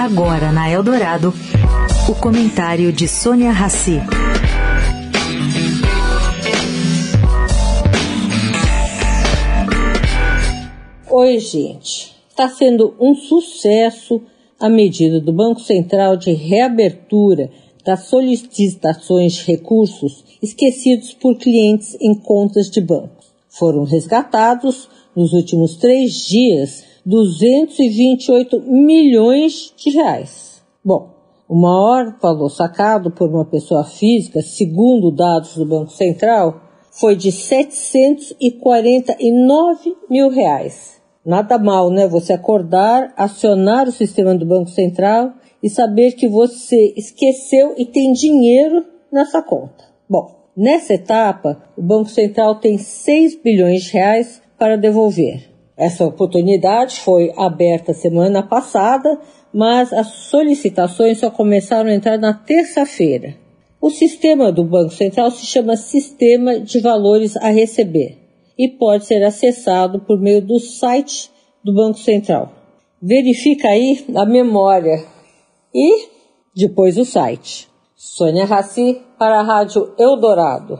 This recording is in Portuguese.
Agora na Eldorado, o comentário de Sônia Rassi. Oi, gente. Está sendo um sucesso a medida do Banco Central de reabertura das solicitações de recursos esquecidos por clientes em contas de bancos. Foram resgatados, nos últimos três dias, 228 milhões de reais. Bom, o maior valor sacado por uma pessoa física, segundo dados do Banco Central, foi de 749 mil reais. Nada mal, né? Você acordar, acionar o sistema do Banco Central e saber que você esqueceu e tem dinheiro nessa conta. Bom, nessa etapa, o Banco Central tem 6 bilhões de reais para devolver. Essa oportunidade foi aberta semana passada, mas as solicitações só começaram a entrar na terça-feira. O sistema do Banco Central se chama Sistema de Valores a Receber e pode ser acessado por meio do site do Banco Central. Verifica aí a memória e depois o site. Sônia Raci para a Rádio Eldorado.